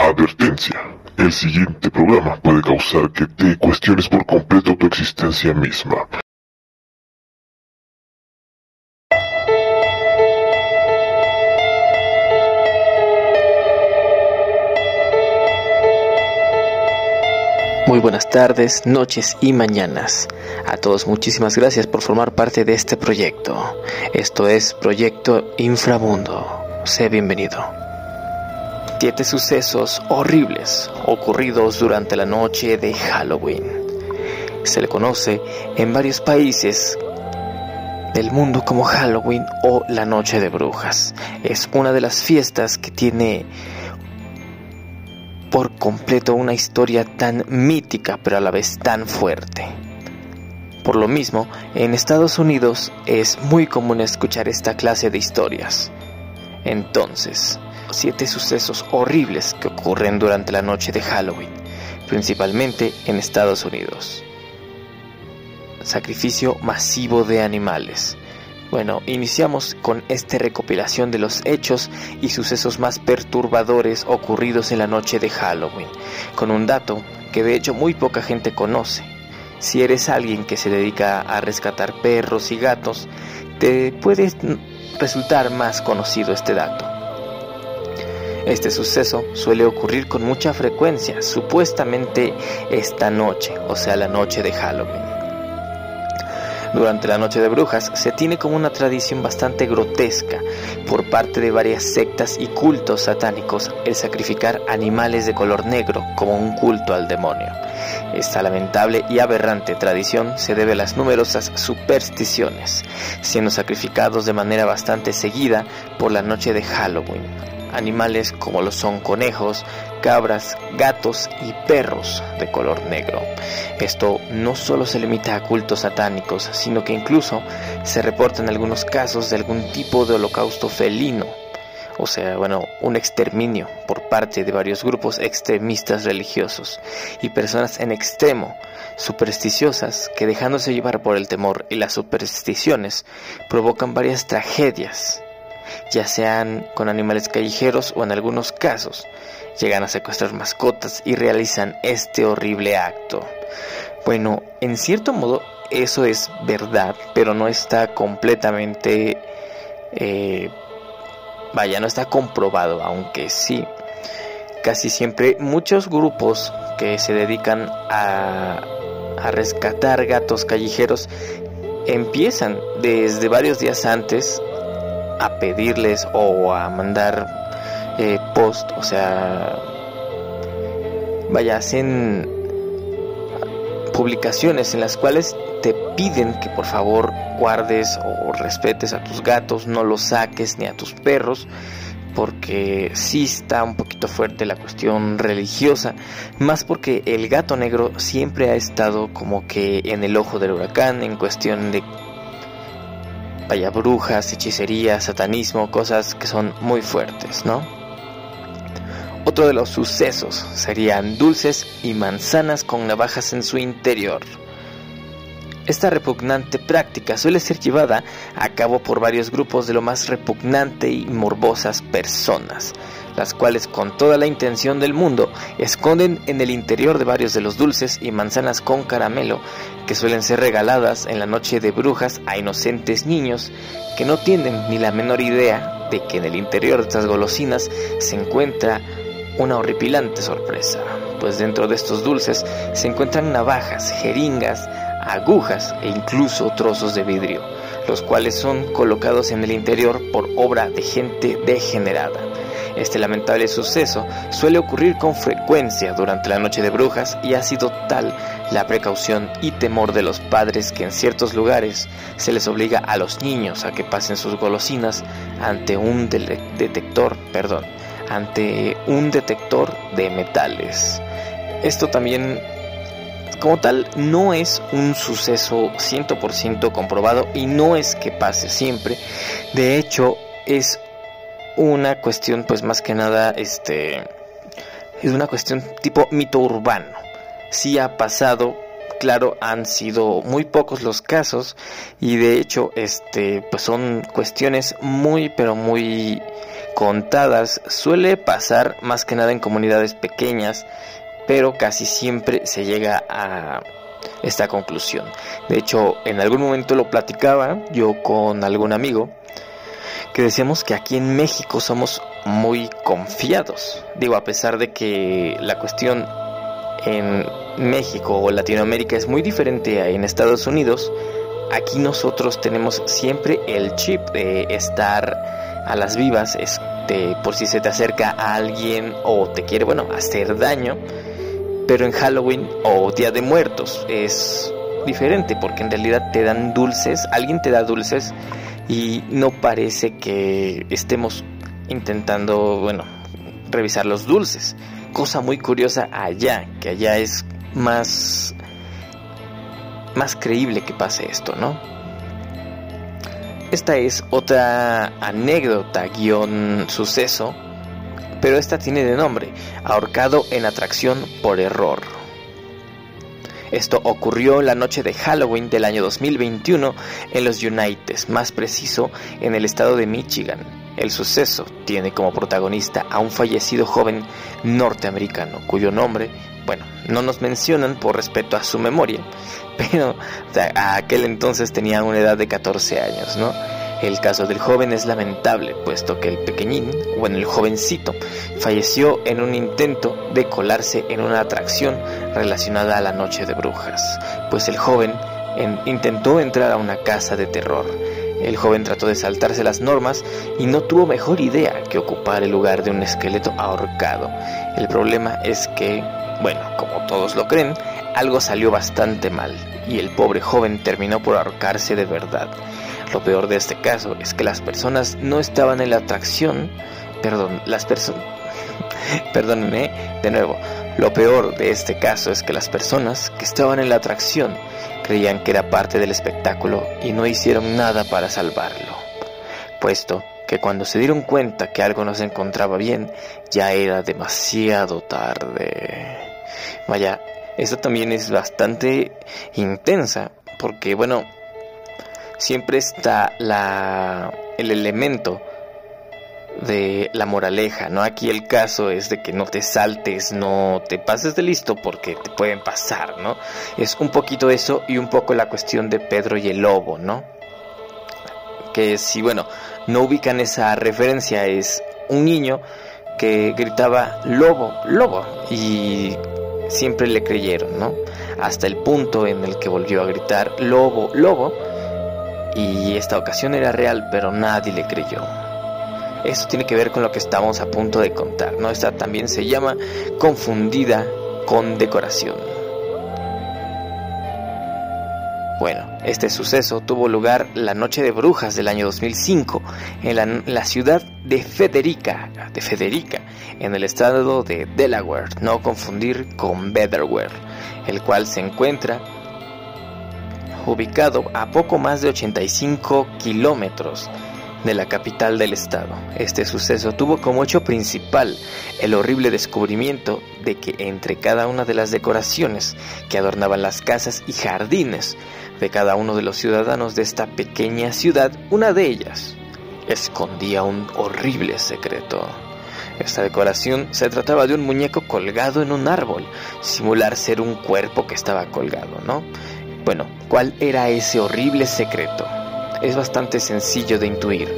Advertencia. El siguiente programa puede causar que te cuestiones por completo tu existencia misma. Muy buenas tardes, noches y mañanas. A todos muchísimas gracias por formar parte de este proyecto. Esto es Proyecto Inframundo. Sé bienvenido. Siete sucesos horribles ocurridos durante la noche de Halloween. Se le conoce en varios países del mundo como Halloween o la Noche de Brujas. Es una de las fiestas que tiene por completo una historia tan mítica pero a la vez tan fuerte. Por lo mismo, en Estados Unidos es muy común escuchar esta clase de historias. Entonces, siete sucesos horribles que ocurren durante la noche de Halloween, principalmente en Estados Unidos. Sacrificio masivo de animales. Bueno, iniciamos con esta recopilación de los hechos y sucesos más perturbadores ocurridos en la noche de Halloween, con un dato que de hecho muy poca gente conoce. Si eres alguien que se dedica a rescatar perros y gatos, te puede resultar más conocido este dato. Este suceso suele ocurrir con mucha frecuencia, supuestamente esta noche, o sea, la noche de Halloween. Durante la Noche de Brujas se tiene como una tradición bastante grotesca por parte de varias sectas y cultos satánicos el sacrificar animales de color negro como un culto al demonio. Esta lamentable y aberrante tradición se debe a las numerosas supersticiones, siendo sacrificados de manera bastante seguida por la noche de Halloween. Animales como lo son conejos, cabras, gatos y perros de color negro. Esto no solo se limita a cultos satánicos, sino que incluso se reportan algunos casos de algún tipo de holocausto felino, o sea, bueno, un exterminio por parte de varios grupos extremistas religiosos y personas en extremo supersticiosas que dejándose llevar por el temor y las supersticiones provocan varias tragedias ya sean con animales callejeros o en algunos casos llegan a secuestrar mascotas y realizan este horrible acto. Bueno, en cierto modo eso es verdad, pero no está completamente... Eh, vaya, no está comprobado, aunque sí. Casi siempre muchos grupos que se dedican a, a rescatar gatos callejeros empiezan desde varios días antes a pedirles o a mandar eh, post, o sea, vaya, hacen publicaciones en las cuales te piden que por favor guardes o respetes a tus gatos, no los saques ni a tus perros, porque sí está un poquito fuerte la cuestión religiosa, más porque el gato negro siempre ha estado como que en el ojo del huracán en cuestión de vaya brujas, hechicería, satanismo, cosas que son muy fuertes, ¿no? Otro de los sucesos serían dulces y manzanas con navajas en su interior. Esta repugnante práctica suele ser llevada a cabo por varios grupos de lo más repugnante y morbosas personas, las cuales con toda la intención del mundo esconden en el interior de varios de los dulces y manzanas con caramelo que suelen ser regaladas en la noche de brujas a inocentes niños que no tienen ni la menor idea de que en el interior de estas golosinas se encuentra una horripilante sorpresa, pues dentro de estos dulces se encuentran navajas, jeringas, agujas e incluso trozos de vidrio, los cuales son colocados en el interior por obra de gente degenerada. Este lamentable suceso suele ocurrir con frecuencia durante la noche de brujas y ha sido tal la precaución y temor de los padres que en ciertos lugares se les obliga a los niños a que pasen sus golosinas ante un detector, perdón, ante un detector de metales. Esto también como tal no es un suceso 100% comprobado y no es que pase siempre. De hecho, es una cuestión pues más que nada este es una cuestión tipo mito urbano. Sí ha pasado, claro, han sido muy pocos los casos y de hecho este pues son cuestiones muy pero muy contadas, suele pasar más que nada en comunidades pequeñas, pero casi siempre se llega a esta conclusión. De hecho, en algún momento lo platicaba yo con algún amigo que decíamos que aquí en México somos muy confiados. Digo, a pesar de que la cuestión en México o Latinoamérica es muy diferente a en Estados Unidos, aquí nosotros tenemos siempre el chip de estar a las vivas, este, por si se te acerca a alguien o te quiere, bueno, hacer daño. Pero en Halloween o Día de Muertos es diferente porque en realidad te dan dulces, alguien te da dulces y no parece que estemos intentando, bueno, revisar los dulces. Cosa muy curiosa allá, que allá es más más creíble que pase esto, ¿no? Esta es otra anécdota guion suceso, pero esta tiene de nombre ahorcado en atracción por error. Esto ocurrió la noche de Halloween del año 2021 en los United, más preciso en el estado de Michigan. El suceso tiene como protagonista a un fallecido joven norteamericano cuyo nombre, bueno, no nos mencionan por respeto a su memoria, pero a aquel entonces tenía una edad de 14 años, ¿no? El caso del joven es lamentable, puesto que el pequeñín, bueno, el jovencito, falleció en un intento de colarse en una atracción relacionada a la noche de brujas, pues el joven intentó entrar a una casa de terror. El joven trató de saltarse las normas y no tuvo mejor idea que ocupar el lugar de un esqueleto ahorcado. El problema es que, bueno, como todos lo creen, algo salió bastante mal y el pobre joven terminó por ahorcarse de verdad. Lo peor de este caso es que las personas no estaban en la atracción, perdón, las personas, perdónenme, de nuevo, lo peor de este caso es que las personas que estaban en la atracción creían que era parte del espectáculo y no hicieron nada para salvarlo, puesto que cuando se dieron cuenta que algo no se encontraba bien, ya era demasiado tarde. Vaya, esto también es bastante intensa, porque bueno, siempre está la, el elemento de la moraleja, ¿no? Aquí el caso es de que no te saltes, no te pases de listo porque te pueden pasar, ¿no? Es un poquito eso y un poco la cuestión de Pedro y el lobo, ¿no? Que si, bueno, no ubican esa referencia, es un niño que gritaba lobo, lobo, y siempre le creyeron, ¿no? Hasta el punto en el que volvió a gritar lobo, lobo, y esta ocasión era real, pero nadie le creyó. Esto tiene que ver con lo que estamos a punto de contar, ¿no? Esta también se llama confundida con decoración. Bueno, este suceso tuvo lugar la noche de brujas del año 2005 en la, ciudad de Federica, de Federica, en el estado de Delaware, no confundir con Betherware, el cual se encuentra ubicado a poco más de 85 kilómetros de la capital del estado. Este suceso tuvo como hecho principal el horrible descubrimiento de que entre cada una de las decoraciones que adornaban las casas y jardines de cada uno de los ciudadanos de esta pequeña ciudad, una de ellas escondía un horrible secreto. Esta decoración se trataba de un muñeco colgado en un árbol, simular ser un cuerpo que estaba colgado, ¿no? Bueno, ¿cuál era ese horrible secreto? Es bastante sencillo de intuir,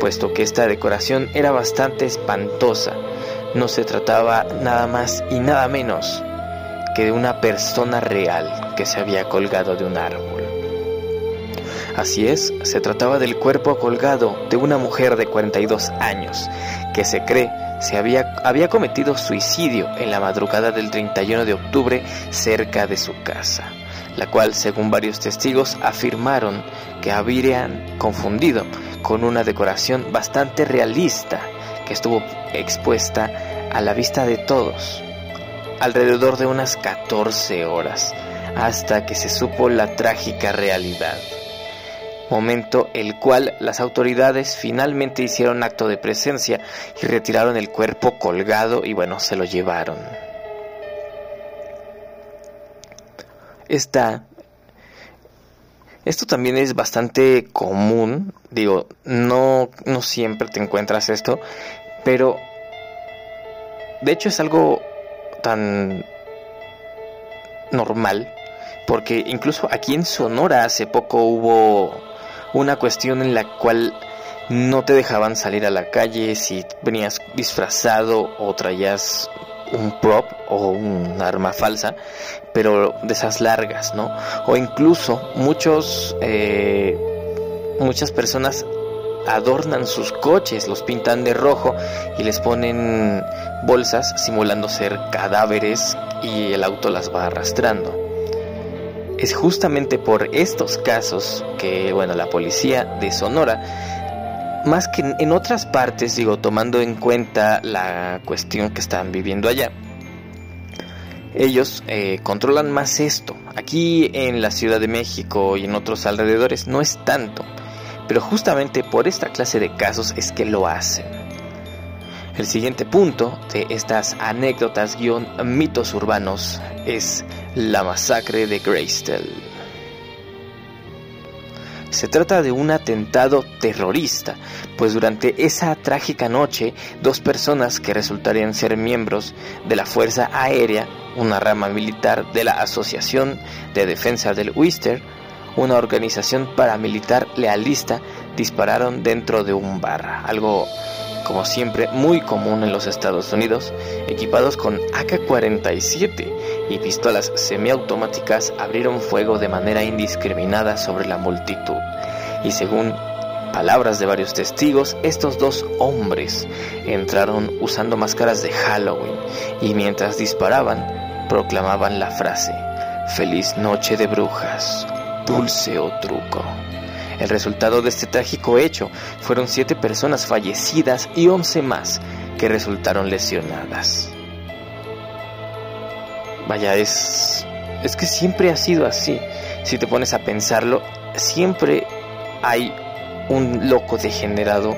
puesto que esta decoración era bastante espantosa. No se trataba nada más y nada menos que de una persona real que se había colgado de un árbol. Así es, se trataba del cuerpo colgado de una mujer de 42 años, que se cree se había, había cometido suicidio en la madrugada del 31 de octubre cerca de su casa la cual, según varios testigos, afirmaron que habrían confundido con una decoración bastante realista que estuvo expuesta a la vista de todos alrededor de unas 14 horas hasta que se supo la trágica realidad. Momento el cual las autoridades finalmente hicieron acto de presencia y retiraron el cuerpo colgado y bueno, se lo llevaron. Esta, esto también es bastante común, digo, no, no siempre te encuentras esto, Pero, de hecho es algo tan normal, porque incluso aquí en Sonora hace poco hubo una cuestión en la cual no te dejaban salir a la calle si venías disfrazado o traías un prop o un arma falsa, pero de esas largas, ¿no? O incluso muchos, eh, muchas personas adornan sus coches, los pintan de rojo y les ponen bolsas simulando ser cadáveres y el auto las va arrastrando. Es justamente por estos casos que, bueno, la policía de Sonora más que en otras partes, digo, tomando en cuenta la cuestión que están viviendo allá, ellos eh, controlan más esto. Aquí en la Ciudad de México y en otros alrededores no es tanto, pero justamente por esta clase de casos es que lo hacen. El siguiente punto de estas anécdotas guion mitos urbanos es la masacre de Greystone. Se trata de un atentado terrorista, pues durante esa trágica noche, dos personas que resultarían ser miembros de la Fuerza Aérea, una rama militar de la Asociación de Defensa del Wister, una organización paramilitar lealista, dispararon dentro de un bar, algo como siempre muy común en los Estados Unidos, equipados con AK-47 y pistolas semiautomáticas abrieron fuego de manera indiscriminada sobre la multitud. Y según palabras de varios testigos, estos dos hombres entraron usando máscaras de Halloween y mientras disparaban proclamaban la frase, Feliz noche de brujas, dulce o truco. El resultado de este trágico hecho fueron siete personas fallecidas y once más que resultaron lesionadas. Vaya, es, es que siempre ha sido así. Si te pones a pensarlo, siempre hay un loco degenerado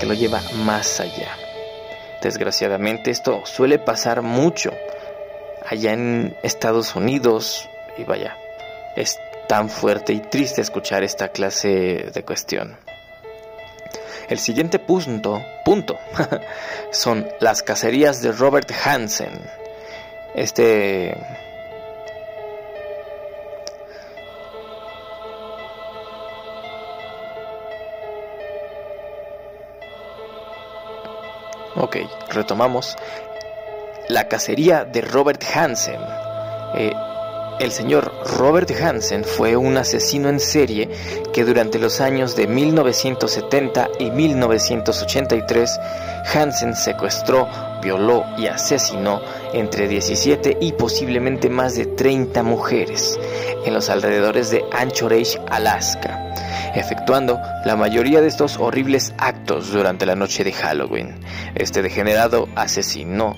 que lo lleva más allá. Desgraciadamente esto suele pasar mucho allá en Estados Unidos y vaya, es tan fuerte y triste escuchar esta clase de cuestión. El siguiente punto, punto son las cacerías de Robert Hansen. Este Ok, retomamos. La cacería de Robert Hansen. Eh, el señor Robert Hansen fue un asesino en serie que durante los años de 1970 y 1983 Hansen secuestró, violó y asesinó entre 17 y posiblemente más de 30 mujeres en los alrededores de Anchorage, Alaska, efectuando la mayoría de estos horribles actos durante la noche de Halloween. Este degenerado asesino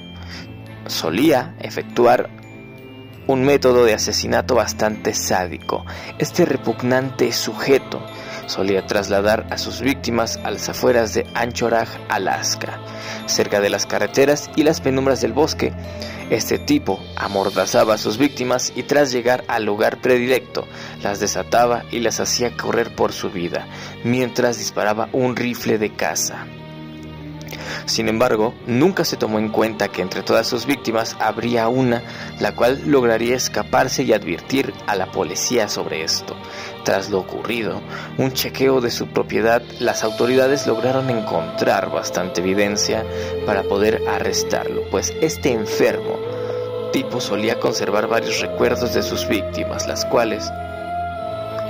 solía efectuar un método de asesinato bastante sádico. Este repugnante sujeto solía trasladar a sus víctimas a las afueras de Anchorage, Alaska, cerca de las carreteras y las penumbras del bosque. Este tipo amordazaba a sus víctimas y tras llegar al lugar predilecto, las desataba y las hacía correr por su vida, mientras disparaba un rifle de caza. Sin embargo, nunca se tomó en cuenta que entre todas sus víctimas habría una la cual lograría escaparse y advertir a la policía sobre esto. Tras lo ocurrido, un chequeo de su propiedad, las autoridades lograron encontrar bastante evidencia para poder arrestarlo, pues este enfermo tipo solía conservar varios recuerdos de sus víctimas, las cuales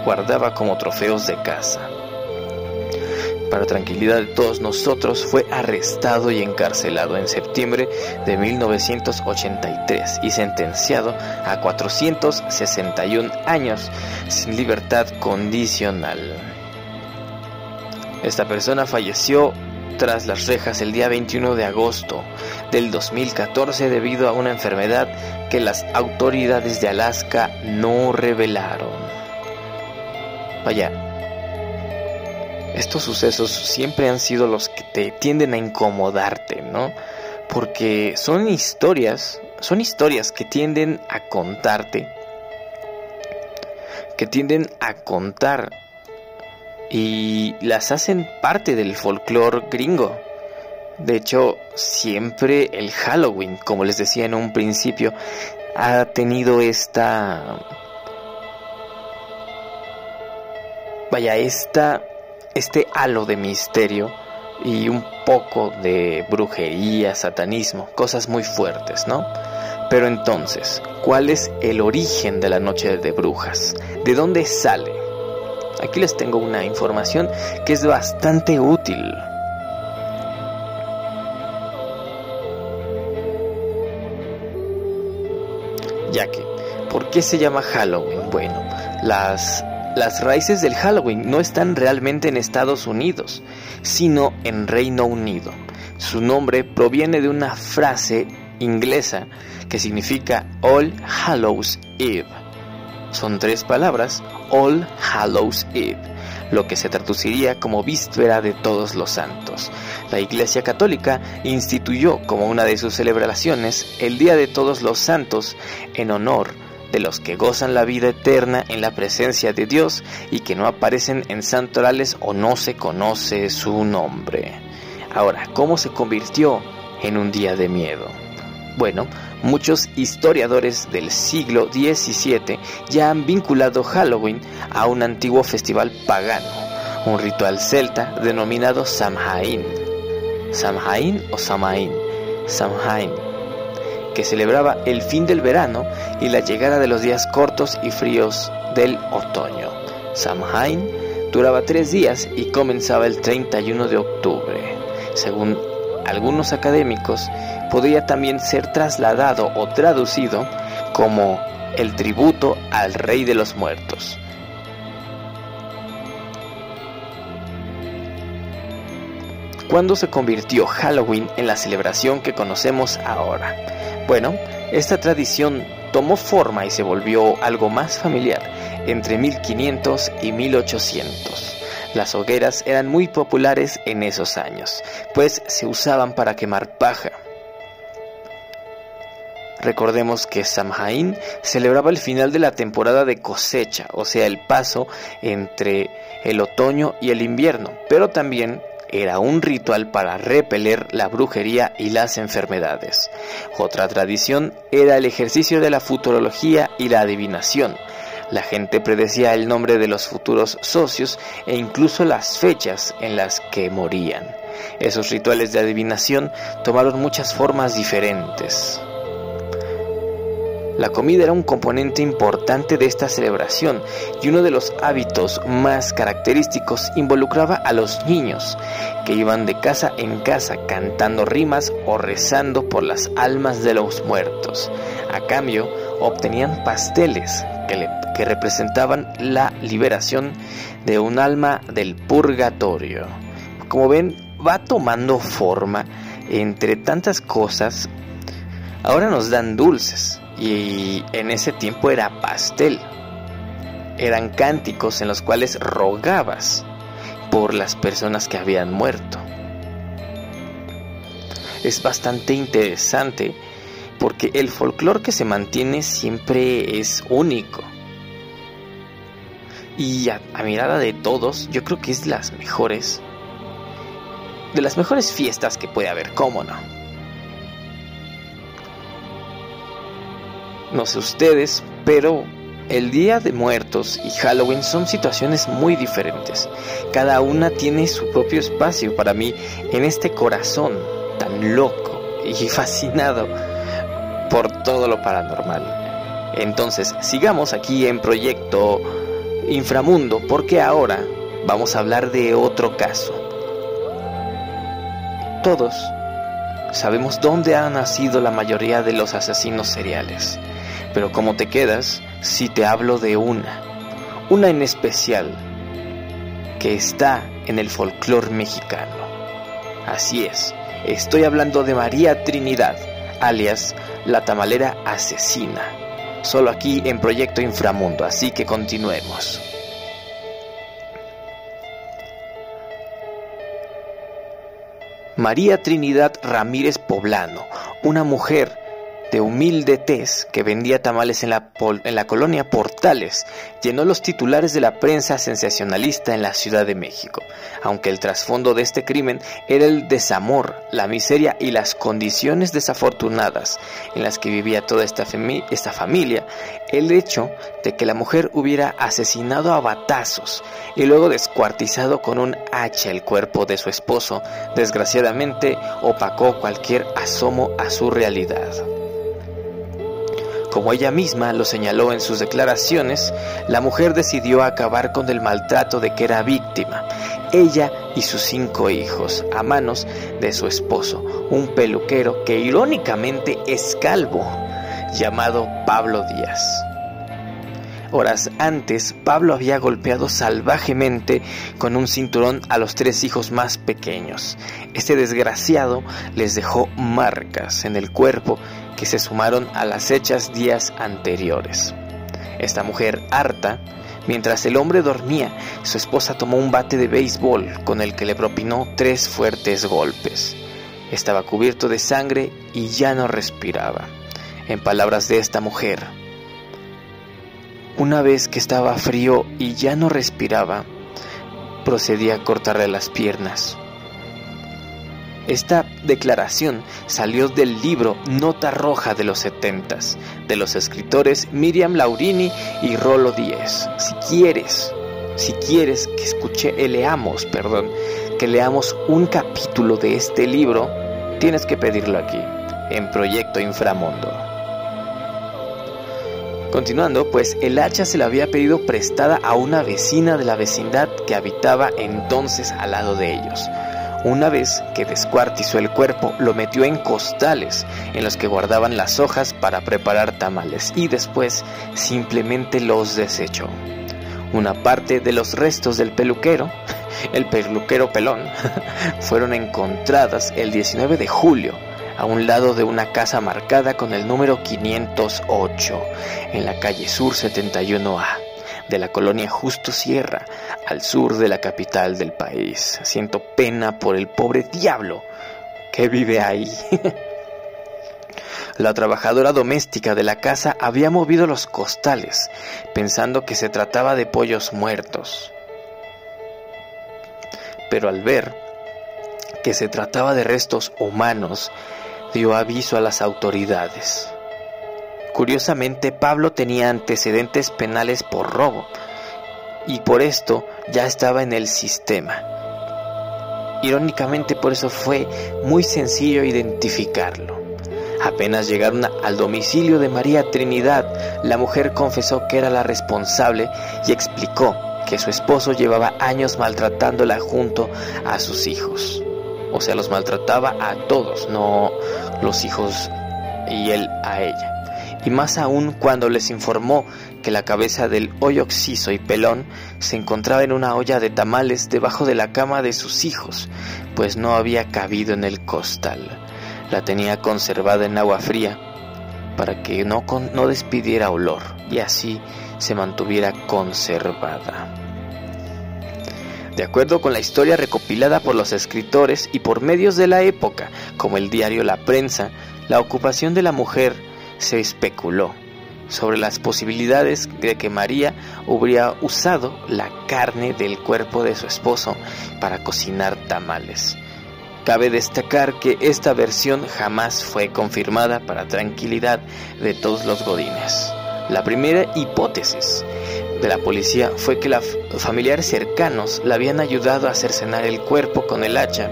guardaba como trofeos de caza para tranquilidad de todos nosotros, fue arrestado y encarcelado en septiembre de 1983 y sentenciado a 461 años sin libertad condicional. Esta persona falleció tras las rejas el día 21 de agosto del 2014 debido a una enfermedad que las autoridades de Alaska no revelaron. Vaya, estos sucesos siempre han sido los que te tienden a incomodarte, ¿no? Porque son historias, son historias que tienden a contarte, que tienden a contar y las hacen parte del folclore gringo. De hecho, siempre el Halloween, como les decía en un principio, ha tenido esta... Vaya, esta... Este halo de misterio y un poco de brujería, satanismo, cosas muy fuertes, ¿no? Pero entonces, ¿cuál es el origen de la noche de brujas? ¿De dónde sale? Aquí les tengo una información que es bastante útil. Ya que, ¿por qué se llama Halloween? Bueno, las, las raíces del Halloween no están realmente en Estados Unidos, sino en Reino Unido. Su nombre proviene de una frase inglesa que significa All Hallows Eve. Son tres palabras, All Hallows Eve, lo que se traduciría como víspera de todos los santos. La Iglesia Católica instituyó como una de sus celebraciones el Día de Todos los Santos en honor de los que gozan la vida eterna en la presencia de Dios y que no aparecen en santorales o no se conoce su nombre. Ahora, ¿cómo se convirtió en un día de miedo? Bueno, muchos historiadores del siglo XVII ya han vinculado Halloween a un antiguo festival pagano, un ritual celta denominado Samhain. Samhain o Samain, Samhain, que celebraba el fin del verano y la llegada de los días cortos y fríos del otoño. Samhain duraba tres días y comenzaba el 31 de octubre. Según algunos académicos, podría también ser trasladado o traducido como el tributo al rey de los muertos. ¿Cuándo se convirtió Halloween en la celebración que conocemos ahora? Bueno, esta tradición tomó forma y se volvió algo más familiar entre 1500 y 1800. Las hogueras eran muy populares en esos años, pues se usaban para quemar paja. Recordemos que Samhain celebraba el final de la temporada de cosecha, o sea, el paso entre el otoño y el invierno, pero también era un ritual para repeler la brujería y las enfermedades. Otra tradición era el ejercicio de la futurología y la adivinación. La gente predecía el nombre de los futuros socios e incluso las fechas en las que morían. Esos rituales de adivinación tomaron muchas formas diferentes. La comida era un componente importante de esta celebración y uno de los hábitos más característicos involucraba a los niños, que iban de casa en casa cantando rimas o rezando por las almas de los muertos. A cambio, obtenían pasteles que, representaban la liberación de un alma del purgatorio. Como ven, va tomando forma entre tantas cosas. Ahora nos dan dulces y en ese tiempo era pastel. Eran cánticos en los cuales rogabas por las personas que habían muerto. Es bastante interesante porque el folclore que se mantiene siempre es único. Y a, a, mirada de todos, yo creo que es las mejores. De las mejores fiestas que puede haber, ¿cómo no? No sé ustedes, pero el Día de Muertos y Halloween son situaciones muy diferentes. Cada una tiene su propio espacio para mí en este corazón tan loco y fascinado por todo lo paranormal. Entonces, sigamos aquí en Proyecto Inframundo porque ahora vamos a hablar de otro caso. Todos sabemos dónde han nacido la mayoría de los asesinos seriales. Pero ¿cómo te quedas si te hablo de una? Una en especial que está en el folclore mexicano. Así es, estoy hablando de María Trinidad, alias la tamalera asesina. Solo aquí en Proyecto Inframundo, así que continuemos. María Trinidad Ramírez Poblano, una mujer de humilde tez que vendía tamales en la, en la colonia Portales llenó los titulares de la prensa sensacionalista en la Ciudad de México, aunque el trasfondo de este crimen era el desamor, la miseria y las condiciones desafortunadas en las que vivía toda esta, esta familia, el hecho de que la mujer hubiera asesinado a batazos y luego descuartizado con un hacha el cuerpo de su esposo, desgraciadamente opacó cualquier asomo a su realidad. Como ella misma lo señaló en sus declaraciones, la mujer decidió acabar con el maltrato de que era víctima, ella y sus cinco hijos, a manos de su esposo, un peluquero que irónicamente es calvo, llamado Pablo Díaz. Horas antes, Pablo había golpeado salvajemente con un cinturón a los tres hijos más pequeños. Este desgraciado les dejó marcas en el cuerpo que se sumaron a las hechas días anteriores. Esta mujer harta, mientras el hombre dormía, su esposa tomó un bate de béisbol con el que le propinó tres fuertes golpes. Estaba cubierto de sangre y ya no respiraba. En palabras de esta mujer, una vez que estaba frío y ya no respiraba, procedí a cortarle las piernas. Esta declaración salió del libro Nota Roja de los setentas, de los escritores Miriam Laurini y Rolo Díez. Si quieres, si quieres que escuche, eh, leamos, perdón, que leamos un capítulo de este libro, tienes que pedirlo aquí, en Proyecto Inframundo. Continuando, pues el hacha se la había pedido prestada a una vecina de la vecindad que habitaba entonces al lado de ellos. Una vez que descuartizó el cuerpo, lo metió en costales en los que guardaban las hojas para preparar tamales y después simplemente los desechó. Una parte de los restos del peluquero, el peluquero pelón, fueron encontradas el 19 de julio a un lado de una casa marcada con el número 508 en la calle Sur 71A de la colonia Justo Sierra, al sur de la capital del país. Siento pena por el pobre diablo que vive ahí. La trabajadora doméstica de la casa había movido los costales, pensando que se trataba de pollos muertos. Pero al ver que se trataba de restos humanos, dio aviso a las autoridades. Curiosamente, Pablo tenía antecedentes penales por robo y por esto ya estaba en el sistema. Irónicamente, por eso fue muy sencillo identificarlo. Apenas llegaron al domicilio de María Trinidad, la mujer confesó que era la responsable y explicó que su esposo llevaba años maltratándola junto a sus hijos. O sea, los maltrataba a todos, no los hijos y él a ella. Y más aún cuando les informó que la cabeza del hoyo oxiso y pelón se encontraba en una olla de tamales debajo de la cama de sus hijos, pues no había cabido en el costal. La tenía conservada en agua fría para que no, no despidiera olor y así se mantuviera conservada. De acuerdo con la historia recopilada por los escritores y por medios de la época, como el diario La Prensa, la ocupación de la mujer se especuló sobre las posibilidades de que María hubiera usado la carne del cuerpo de su esposo para cocinar tamales. Cabe destacar que esta versión jamás fue confirmada para tranquilidad de todos los godines. La primera hipótesis de la policía fue que los familiares cercanos la habían ayudado a cercenar el cuerpo con el hacha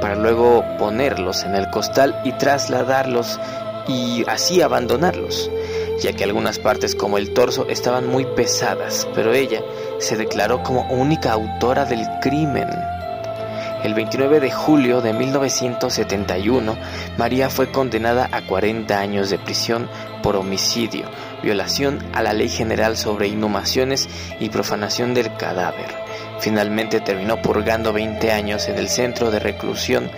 para luego ponerlos en el costal y trasladarlos y así abandonarlos, ya que algunas partes como el torso estaban muy pesadas, pero ella se declaró como única autora del crimen. El 29 de julio de 1971, María fue condenada a 40 años de prisión por homicidio, violación a la Ley General sobre Inhumaciones y profanación del cadáver. Finalmente terminó purgando 20 años en el centro de reclusión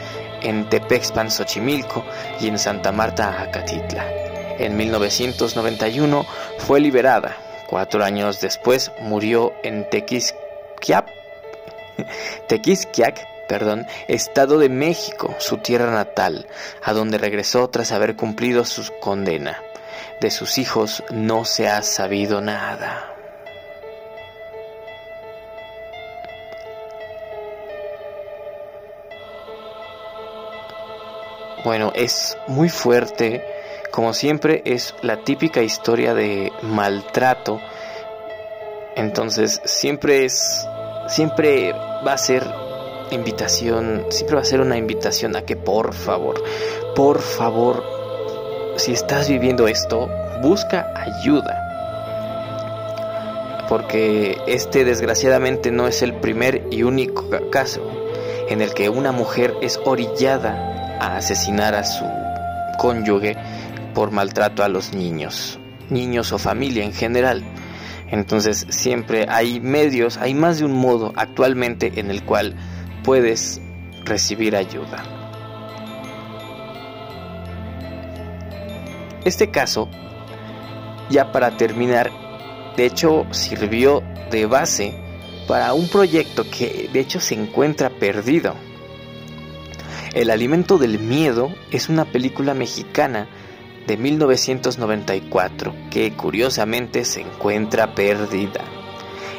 en Tepexpan, Xochimilco y en Santa Marta, Acatitla. En 1991 fue liberada. Cuatro años después murió en Tequisquiac, Tequisquiac perdón, Estado de México, su tierra natal, a donde regresó tras haber cumplido su condena. De sus hijos no se ha sabido nada. Bueno, es muy fuerte, como siempre es la típica historia de maltrato. Entonces, siempre es siempre va a ser invitación, siempre va a ser una invitación a que por favor, por favor, si estás viviendo esto, busca ayuda. Porque este desgraciadamente no es el primer y único caso en el que una mujer es orillada a asesinar a su cónyuge por maltrato a los niños, niños o familia en general. Entonces siempre hay medios, hay más de un modo actualmente en el cual puedes recibir ayuda. Este caso, ya para terminar, de hecho sirvió de base para un proyecto que de hecho se encuentra perdido. El alimento del miedo es una película mexicana de 1994 que curiosamente se encuentra perdida.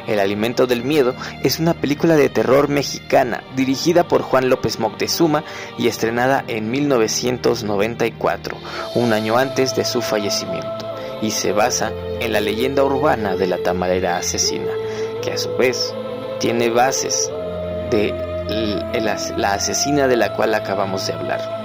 El alimento del miedo es una película de terror mexicana dirigida por Juan López Moctezuma y estrenada en 1994, un año antes de su fallecimiento, y se basa en la leyenda urbana de la tamarera asesina, que a su vez tiene bases de la asesina de la cual acabamos de hablar.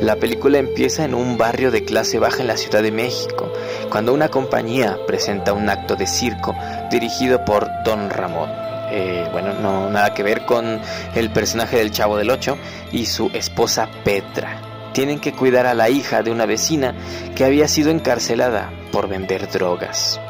La película empieza en un barrio de clase baja en la Ciudad de México, cuando una compañía presenta un acto de circo dirigido por Don Ramón. Eh, bueno, no nada que ver con el personaje del Chavo del Ocho y su esposa Petra. Tienen que cuidar a la hija de una vecina que había sido encarcelada por vender drogas.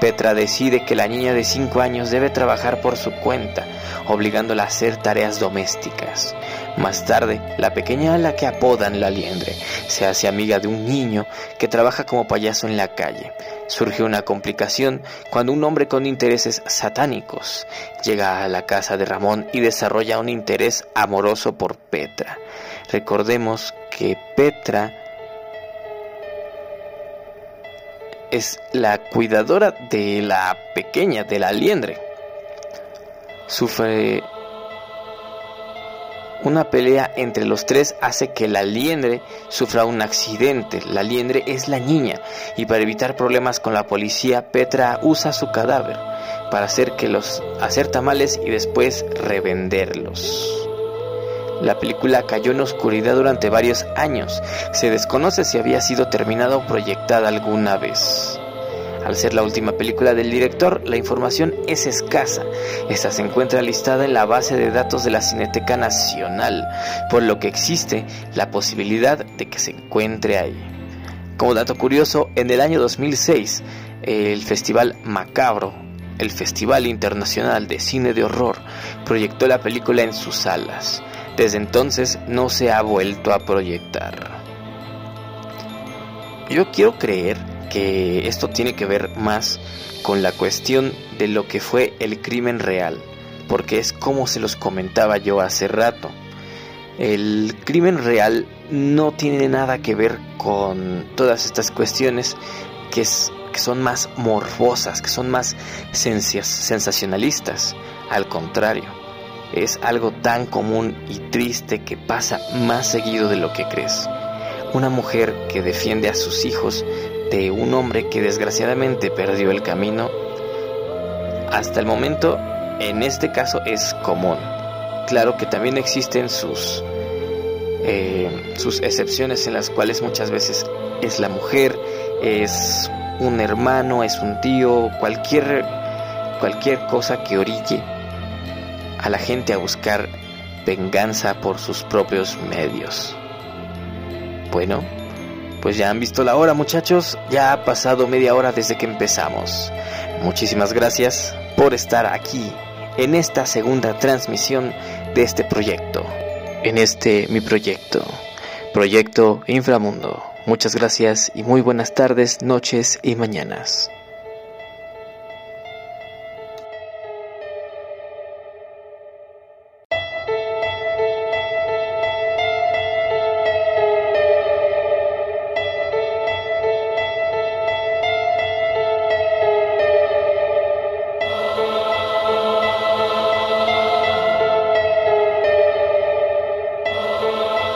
Petra decide que la niña de 5 años debe trabajar por su cuenta, obligándola a hacer tareas domésticas. Más tarde, la pequeña a la que apodan la liendre se hace amiga de un niño que trabaja como payaso en la calle. Surge una complicación cuando un hombre con intereses satánicos llega a la casa de Ramón y desarrolla un interés amoroso por Petra. Recordemos que Petra es la cuidadora de la pequeña, de la liendre. Sufre una pelea entre los tres hace que la liendre sufra un accidente. La liendre es la niña y para evitar problemas con la policía, Petra usa su cadáver para hacer que los hacer tamales y después revenderlos. La película cayó en oscuridad durante varios años. Se desconoce si había sido terminada o proyectada alguna vez. Al ser la última película del director, la información es escasa. Esta se encuentra listada en la base de datos de la Cineteca Nacional, por lo que existe la posibilidad de que se encuentre ahí. Como dato curioso, en el año 2006, el Festival Macabro, el Festival Internacional de Cine de Horror, proyectó la película en sus salas. Desde entonces no se ha vuelto a proyectar. Yo quiero creer que esto tiene que ver más con la cuestión de lo que fue el crimen real, porque es como se los comentaba yo hace rato. El crimen real no tiene nada que ver con todas estas cuestiones que, es, que son más morbosas, que son más sensacionalistas. Al contrario, es algo tan común y triste que pasa más seguido de lo que crees. Una mujer que defiende a sus hijos de un hombre que desgraciadamente perdió el camino, hasta el momento en este caso es común. Claro que también existen sus, eh, sus excepciones en las cuales muchas veces es la mujer, es un hermano, es un tío, cualquier, cualquier cosa que orille a la gente a buscar venganza por sus propios medios. Bueno, pues ya han visto la hora muchachos, ya ha pasado media hora desde que empezamos. Muchísimas gracias por estar aquí en esta segunda transmisión de este proyecto, en este mi proyecto, Proyecto Inframundo. Muchas gracias y muy buenas tardes, noches y mañanas.